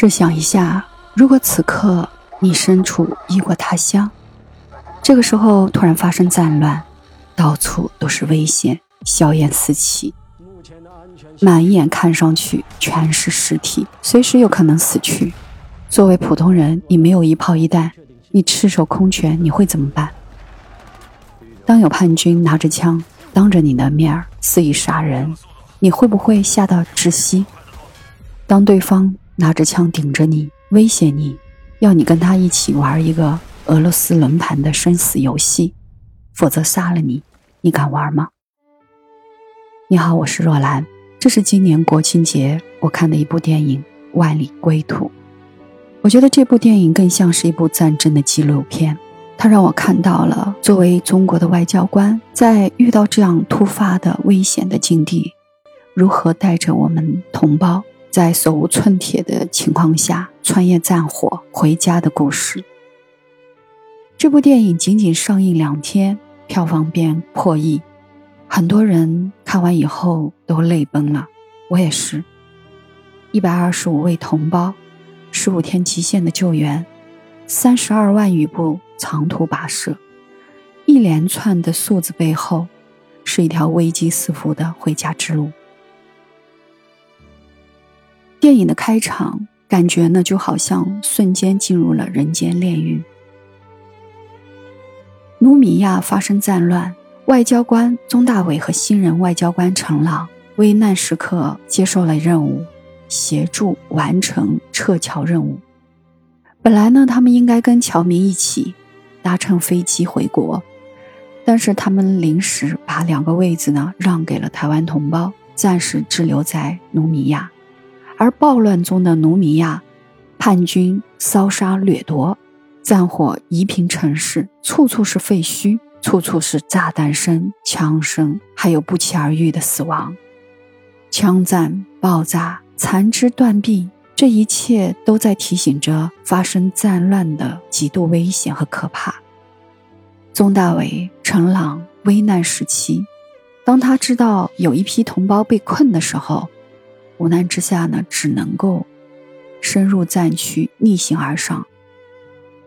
试想一下，如果此刻你身处异国他乡，这个时候突然发生战乱，到处都是危险，硝烟四起，满眼看上去全是尸体，随时有可能死去。作为普通人，你没有一炮一弹，你赤手空拳，你会怎么办？当有叛军拿着枪当着你的面儿肆意杀人，你会不会吓到窒息？当对方拿着枪顶着你，威胁你，要你跟他一起玩一个俄罗斯轮盘的生死游戏，否则杀了你，你敢玩吗？你好，我是若兰，这是今年国庆节我看的一部电影《万里归途》。我觉得这部电影更像是一部战争的纪录片，它让我看到了作为中国的外交官，在遇到这样突发的危险的境地，如何带着我们同胞在手无寸铁的情况下穿越战火回家的故事。这部电影仅仅上映两天，票房便破亿，很多人看完以后都泪崩了，我也是。一百二十五位同胞。十五天极限的救援，三十二万余步长途跋涉，一连串的数字背后，是一条危机四伏的回家之路。电影的开场，感觉呢就好像瞬间进入了人间炼狱。努米亚发生战乱，外交官宗大伟和新人外交官陈朗危难时刻接受了任务。协助完成撤侨任务。本来呢，他们应该跟侨民一起搭乘飞机回国，但是他们临时把两个位子呢让给了台湾同胞，暂时滞留在努米亚。而暴乱中的努米亚，叛军烧杀掠夺，战火夷平城市，处处是废墟，处处是炸弹声、枪声，还有不期而遇的死亡，枪战爆炸。残肢断臂，这一切都在提醒着发生战乱的极度危险和可怕。宗大伟、陈朗危难时期，当他知道有一批同胞被困的时候，无奈之下呢，只能够深入战区逆行而上。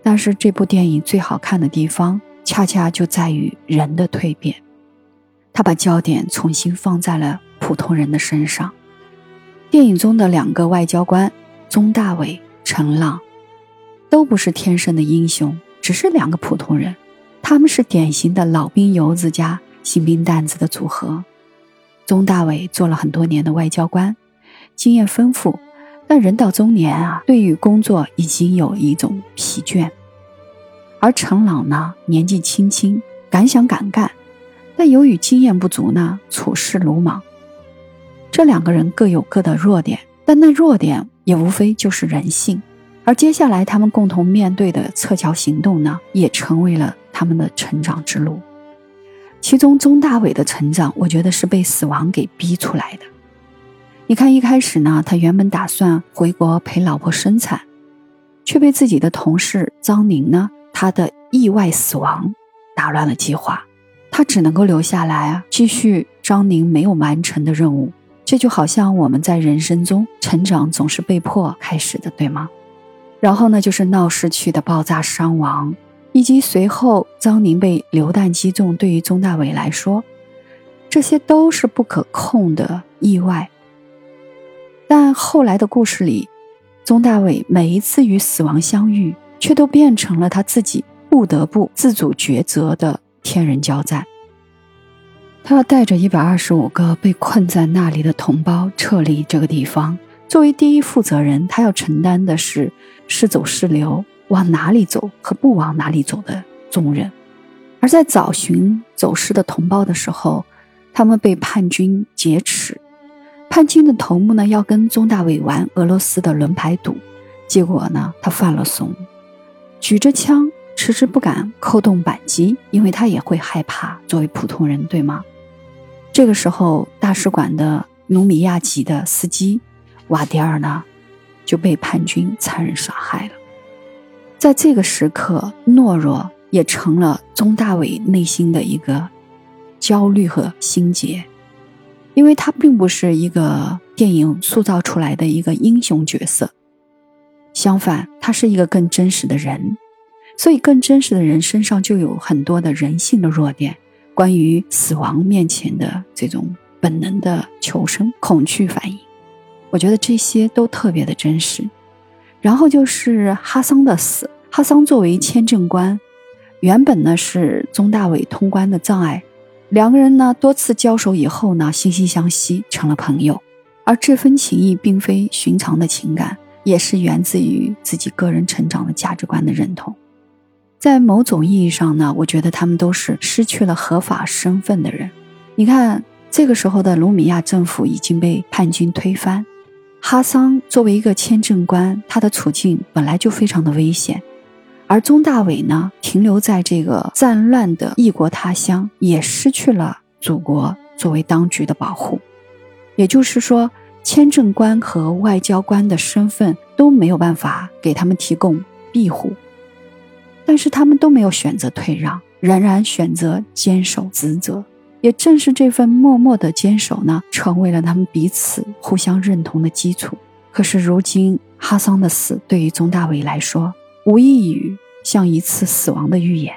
但是这部电影最好看的地方，恰恰就在于人的蜕变，他把焦点重新放在了普通人的身上。电影中的两个外交官宗大伟、陈浪，都不是天生的英雄，只是两个普通人。他们是典型的老兵油子加新兵蛋子的组合。宗大伟做了很多年的外交官，经验丰富，但人到中年啊，对于工作已经有一种疲倦。而陈朗呢，年纪轻轻，敢想敢干，但由于经验不足呢，处事鲁莽。这两个人各有各的弱点，但那弱点也无非就是人性。而接下来他们共同面对的撤侨行动呢，也成为了他们的成长之路。其中钟大伟的成长，我觉得是被死亡给逼出来的。你看，一开始呢，他原本打算回国陪老婆生产，却被自己的同事张宁呢，他的意外死亡打乱了计划，他只能够留下来啊，继续张宁没有完成的任务。这就好像我们在人生中成长总是被迫开始的，对吗？然后呢，就是闹市区的爆炸伤亡，以及随后张宁被榴弹击中。对于钟大伟来说，这些都是不可控的意外。但后来的故事里，宗大伟每一次与死亡相遇，却都变成了他自己不得不自主抉择的天人交战。他要带着一百二十五个被困在那里的同胞撤离这个地方。作为第一负责人，他要承担的是是走是留、往哪里走和不往哪里走的重任。而在找寻走失的同胞的时候，他们被叛军劫持。叛军的头目呢，要跟宗大伟玩俄罗斯的轮牌赌，结果呢，他犯了怂，举着枪，迟迟不敢扣动扳机，因为他也会害怕。作为普通人，对吗？这个时候，大使馆的努米亚籍的司机瓦迪尔呢，就被叛军残忍杀害了。在这个时刻，懦弱也成了宗大伟内心的一个焦虑和心结，因为他并不是一个电影塑造出来的一个英雄角色，相反，他是一个更真实的人，所以更真实的人身上就有很多的人性的弱点，关于死亡面前的这种本能的求生、恐惧反应，我觉得这些都特别的真实。然后就是哈桑的死，哈桑作为签证官，原本呢是宗大伟通关的障碍，两个人呢多次交手以后呢，惺惺相惜，成了朋友。而这份情谊并非寻常的情感，也是源自于自己个人成长的价值观的认同。在某种意义上呢，我觉得他们都是失去了合法身份的人。你看，这个时候的卢米亚政府已经被叛军推翻，哈桑作为一个签证官，他的处境本来就非常的危险。而宗大伟呢，停留在这个战乱的异国他乡，也失去了祖国作为当局的保护。也就是说，签证官和外交官的身份都没有办法给他们提供庇护，但是他们都没有选择退让，仍然选择坚守职责。也正是这份默默的坚守呢，成为了他们彼此互相认同的基础。可是如今，哈桑的死对于宗大伟来说，无异于像一次死亡的预演。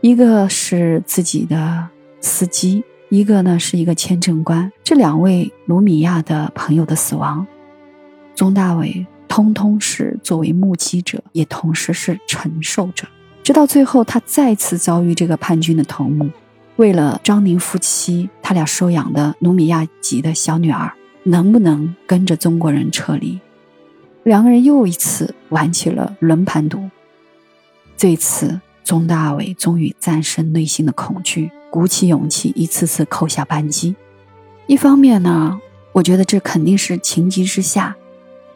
一个是自己的司机。一个呢是一个签证官，这两位卢米亚的朋友的死亡，宗大伟通通是作为目击者，也同时是承受者。直到最后，他再次遭遇这个叛军的头目，为了张宁夫妻他俩收养的努米亚籍的小女儿能不能跟着中国人撤离，两个人又一次玩起了轮盘赌。这次，宗大伟终于战胜内心的恐惧。鼓起勇气，一次次扣下扳机。一方面呢，我觉得这肯定是情急之下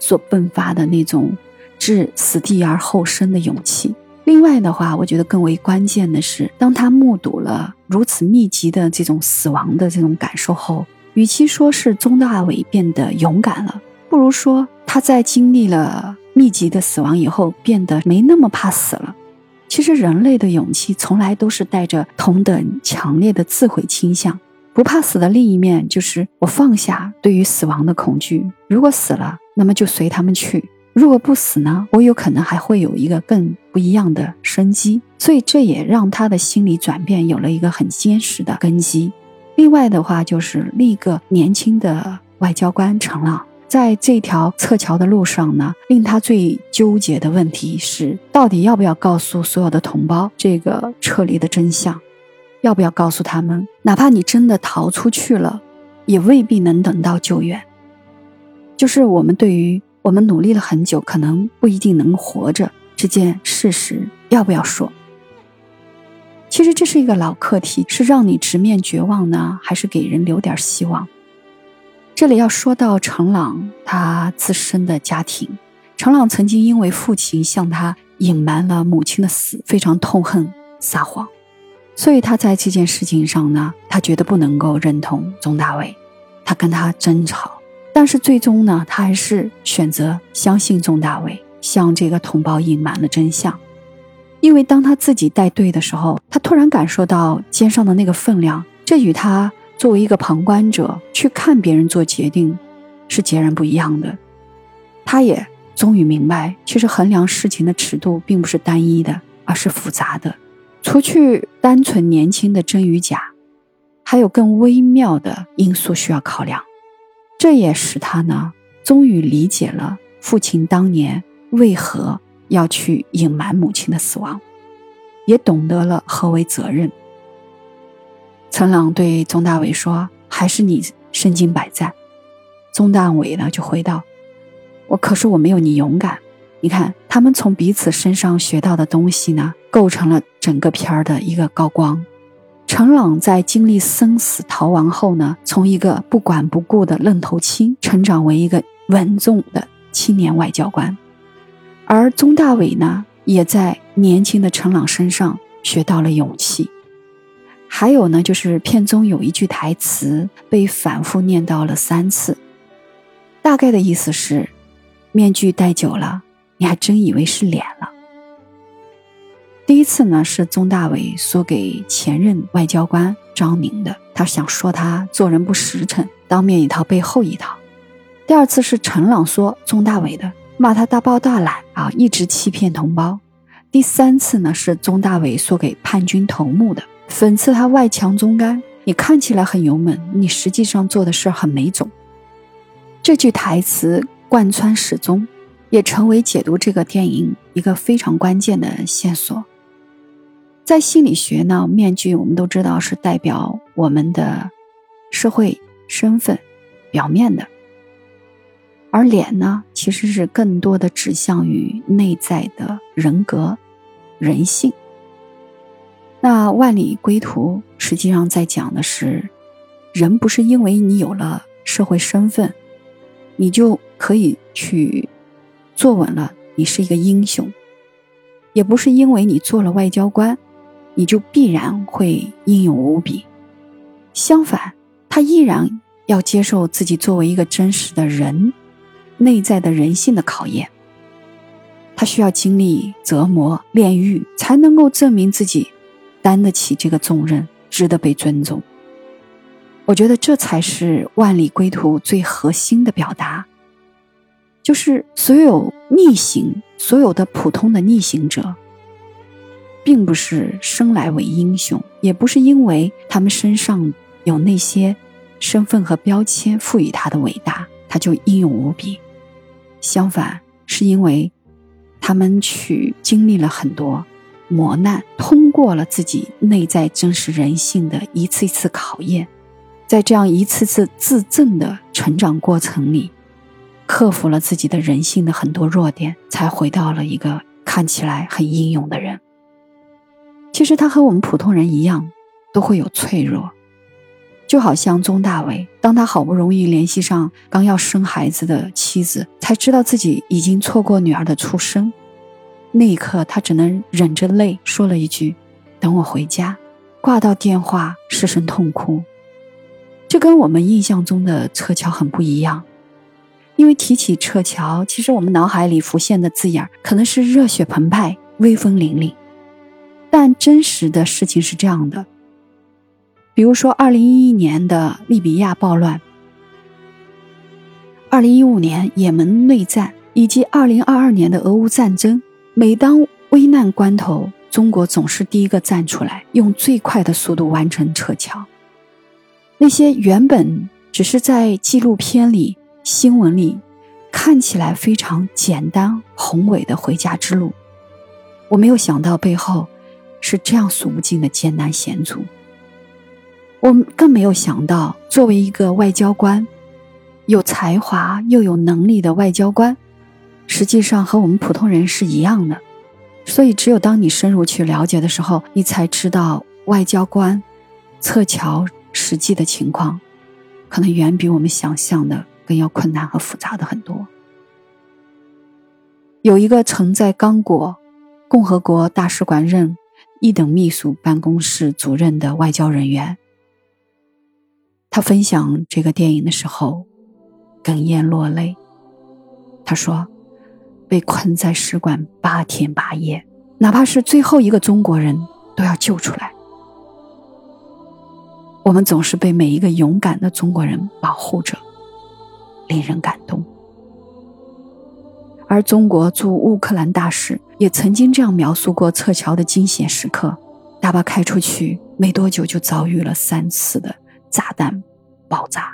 所迸发的那种置死地而后生的勇气。另外的话，我觉得更为关键的是，当他目睹了如此密集的这种死亡的这种感受后，与其说是宗大伟变得勇敢了，不如说他在经历了密集的死亡以后，变得没那么怕死了。其实，人类的勇气从来都是带着同等强烈的自毁倾向。不怕死的另一面，就是我放下对于死亡的恐惧。如果死了，那么就随他们去；如果不死呢，我有可能还会有一个更不一样的生机。所以，这也让他的心理转变有了一个很坚实的根基。另外的话，就是另一个年轻的外交官陈朗。在这条撤侨的路上呢，令他最纠结的问题是，到底要不要告诉所有的同胞这个撤离的真相？要不要告诉他们，哪怕你真的逃出去了，也未必能等到救援。就是我们对于我们努力了很久，可能不一定能活着这件事实，要不要说？其实这是一个老课题，是让你直面绝望呢，还是给人留点希望？这里要说到程朗他自身的家庭，程朗曾经因为父亲向他隐瞒了母亲的死，非常痛恨撒谎，所以他在这件事情上呢，他觉得不能够认同宗大伟，他跟他争吵，但是最终呢，他还是选择相信宗大伟，向这个同胞隐瞒了真相，因为当他自己带队的时候，他突然感受到肩上的那个分量，这与他。作为一个旁观者去看别人做决定，是截然不一样的。他也终于明白，其实衡量事情的尺度并不是单一的，而是复杂的。除去单纯年轻的真与假，还有更微妙的因素需要考量。这也使他呢，终于理解了父亲当年为何要去隐瞒母亲的死亡，也懂得了何为责任。陈朗对宗大伟说：“还是你身经百战。”宗大伟呢就回道：“我可是我没有你勇敢。”你看，他们从彼此身上学到的东西呢，构成了整个片儿的一个高光。陈朗在经历生死逃亡后呢，从一个不管不顾的愣头青，成长为一个稳重的青年外交官。而宗大伟呢，也在年轻的陈朗身上学到了勇气。还有呢，就是片中有一句台词被反复念到了三次，大概的意思是：面具戴久了，你还真以为是脸了。第一次呢是宗大伟说给前任外交官张明的，他想说他做人不实诚，当面一套背后一套。第二次是陈朗说宗大伟的，骂他大包大揽啊，一直欺骗同胞。第三次呢，是宗大伟说给叛军头目的，讽刺他外强中干，你看起来很勇猛，你实际上做的事很没种。这句台词贯穿始终，也成为解读这个电影一个非常关键的线索。在心理学呢，面具我们都知道是代表我们的社会身份表面的。而脸呢，其实是更多的指向于内在的人格、人性。那《万里归途》实际上在讲的是，人不是因为你有了社会身份，你就可以去坐稳了，你是一个英雄；也不是因为你做了外交官，你就必然会英勇无比。相反，他依然要接受自己作为一个真实的人。内在的人性的考验，他需要经历折磨、炼狱，才能够证明自己担得起这个重任，值得被尊重。我觉得这才是《万里归途》最核心的表达，就是所有逆行、所有的普通的逆行者，并不是生来为英雄，也不是因为他们身上有那些身份和标签赋予他的伟大，他就英勇无比。相反，是因为他们去经历了很多磨难，通过了自己内在真实人性的一次一次考验，在这样一次次自证的成长过程里，克服了自己的人性的很多弱点，才回到了一个看起来很英勇的人。其实他和我们普通人一样，都会有脆弱。就好像宗大伟，当他好不容易联系上刚要生孩子的妻子，才知道自己已经错过女儿的出生，那一刻他只能忍着泪说了一句：“等我回家。”挂到电话，失声痛哭。这跟我们印象中的撤侨很不一样，因为提起撤侨，其实我们脑海里浮现的字眼可能是热血澎湃、威风凛凛，但真实的事情是这样的。比如说，二零一一年的利比亚暴乱，二零一五年也门内战，以及二零二二年的俄乌战争，每当危难关头，中国总是第一个站出来，用最快的速度完成撤侨。那些原本只是在纪录片里、新闻里看起来非常简单宏伟的回家之路，我没有想到背后是这样数不尽的艰难险阻。我们更没有想到，作为一个外交官，有才华又有能力的外交官，实际上和我们普通人是一样的。所以，只有当你深入去了解的时候，你才知道外交官撤侨实际的情况，可能远比我们想象的更要困难和复杂的很多。有一个曾在刚果共和国大使馆任一等秘书办公室主任的外交人员。他分享这个电影的时候，哽咽落泪。他说：“被困在使馆八天八夜，哪怕是最后一个中国人都要救出来。我们总是被每一个勇敢的中国人保护着，令人感动。”而中国驻乌克兰大使也曾经这样描述过撤侨的惊险时刻：大巴开出去没多久，就遭遇了三次的。炸弹爆炸。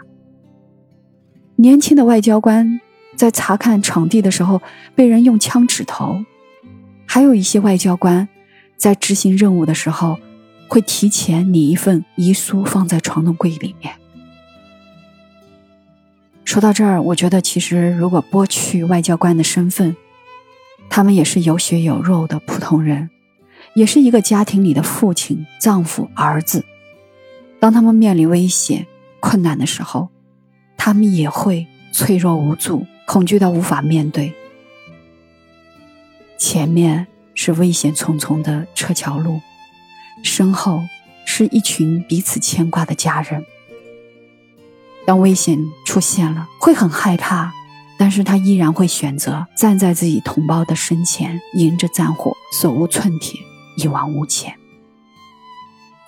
年轻的外交官在查看场地的时候被人用枪指头，还有一些外交官在执行任务的时候会提前拟一份遗书放在床头柜里面。说到这儿，我觉得其实如果剥去外交官的身份，他们也是有血有肉的普通人，也是一个家庭里的父亲、丈夫、儿子。当他们面临危险、困难的时候，他们也会脆弱无助，恐惧到无法面对。前面是危险重重的撤侨路，身后是一群彼此牵挂的家人。当危险出现了，会很害怕，但是他依然会选择站在自己同胞的身前，迎着战火，手无寸铁，一往无前。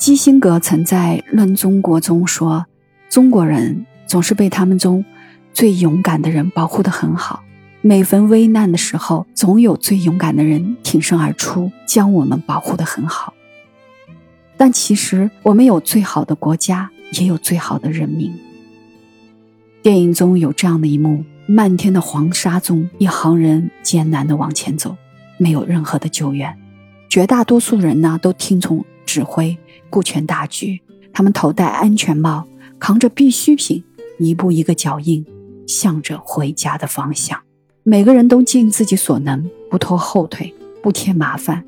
基辛格曾在《论中国》中说：“中国人总是被他们中最勇敢的人保护得很好，每逢危难的时候，总有最勇敢的人挺身而出，将我们保护得很好。但其实，我们有最好的国家，也有最好的人民。电影中有这样的一幕：漫天的黄沙中，一行人艰难地往前走，没有任何的救援。绝大多数人呢，都听从指挥，顾全大局。他们头戴安全帽，扛着必需品，一步一个脚印，向着回家的方向。每个人都尽自己所能，不拖后腿，不添麻烦。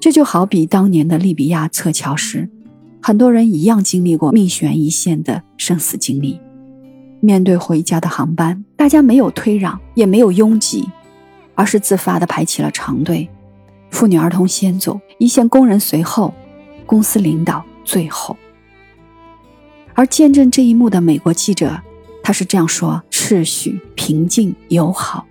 这就好比当年的利比亚撤侨时，很多人一样经历过命悬一线的生死经历。面对回家的航班，大家没有推让，也没有拥挤，而是自发地排起了长队。妇女儿童先走，一线工人随后，公司领导最后。而见证这一幕的美国记者，他是这样说：秩序、平静、友好，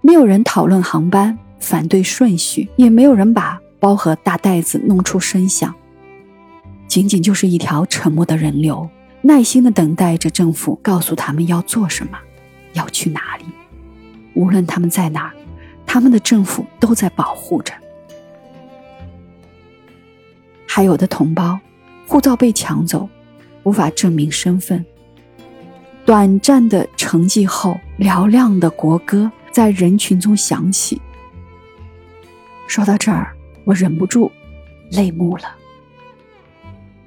没有人讨论航班、反对顺序，也没有人把。包和大袋子弄出声响，仅仅就是一条沉默的人流，耐心的等待着政府告诉他们要做什么，要去哪里。无论他们在哪儿，他们的政府都在保护着。还有的同胞，护照被抢走，无法证明身份。短暂的沉寂后，嘹亮的国歌在人群中响起。说到这儿。我忍不住泪目了。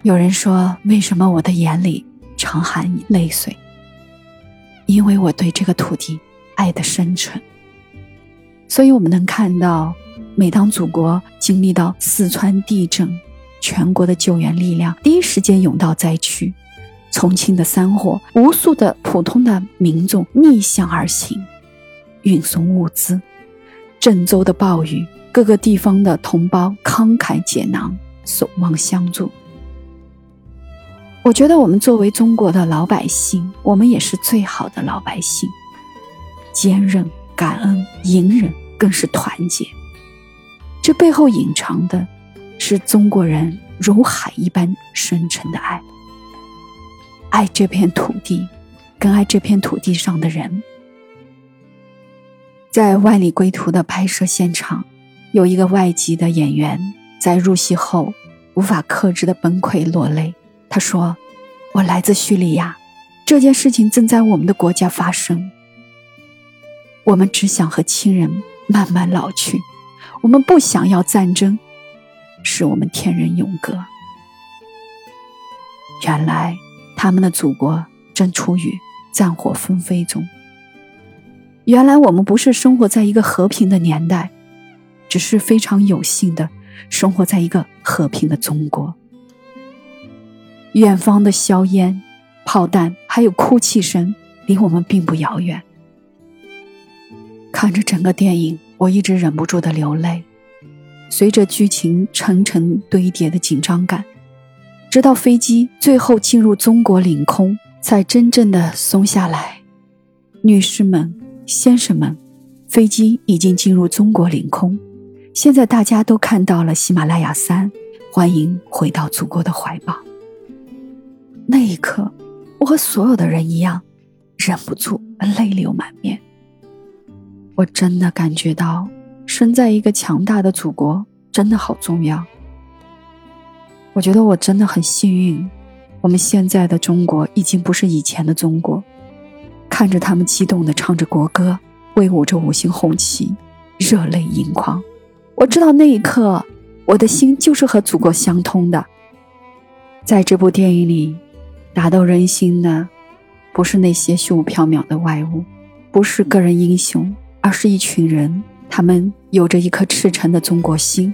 有人说：“为什么我的眼里常含泪水？”因为我对这个土地爱的深沉。所以，我们能看到，每当祖国经历到四川地震，全国的救援力量第一时间涌到灾区；重庆的山火，无数的普通的民众逆向而行，运送物资；郑州的暴雨。各个地方的同胞慷慨解囊，守望相助。我觉得我们作为中国的老百姓，我们也是最好的老百姓，坚韧、感恩、隐忍，更是团结。这背后隐藏的，是中国人如海一般深沉的爱，爱这片土地，更爱这片土地上的人。在《万里归途》的拍摄现场。有一个外籍的演员在入戏后无法克制的崩溃落泪。他说：“我来自叙利亚，这件事情正在我们的国家发生。我们只想和亲人慢慢老去，我们不想要战争，使我们天人永隔。原来他们的祖国正处于战火纷飞中。原来我们不是生活在一个和平的年代。”只是非常有幸的生活在一个和平的中国。远方的硝烟、炮弹，还有哭泣声，离我们并不遥远。看着整个电影，我一直忍不住的流泪。随着剧情层层堆叠的紧张感，直到飞机最后进入中国领空，才真正的松下来。女士们、先生们，飞机已经进入中国领空。现在大家都看到了喜马拉雅山，欢迎回到祖国的怀抱。那一刻，我和所有的人一样，忍不住泪流满面。我真的感觉到，身在一个强大的祖国真的好重要。我觉得我真的很幸运，我们现在的中国已经不是以前的中国。看着他们激动地唱着国歌，挥舞着五星红旗，热泪盈眶。我知道那一刻，我的心就是和祖国相通的。在这部电影里，打动人心的，不是那些虚无缥缈的外物，不是个人英雄，而是一群人，他们有着一颗赤诚的中国心。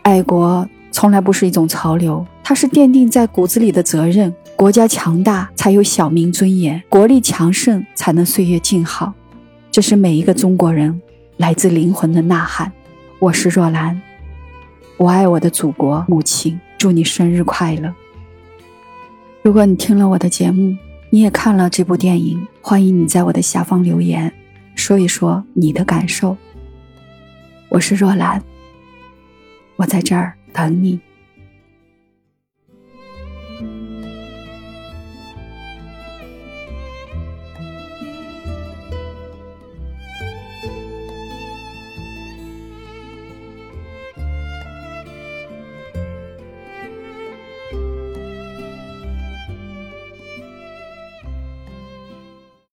爱国从来不是一种潮流，它是奠定在骨子里的责任。国家强大，才有小民尊严；国力强盛，才能岁月静好。这是每一个中国人来自灵魂的呐喊。我是若兰，我爱我的祖国母亲，祝你生日快乐。如果你听了我的节目，你也看了这部电影，欢迎你在我的下方留言，说一说你的感受。我是若兰，我在这儿等你。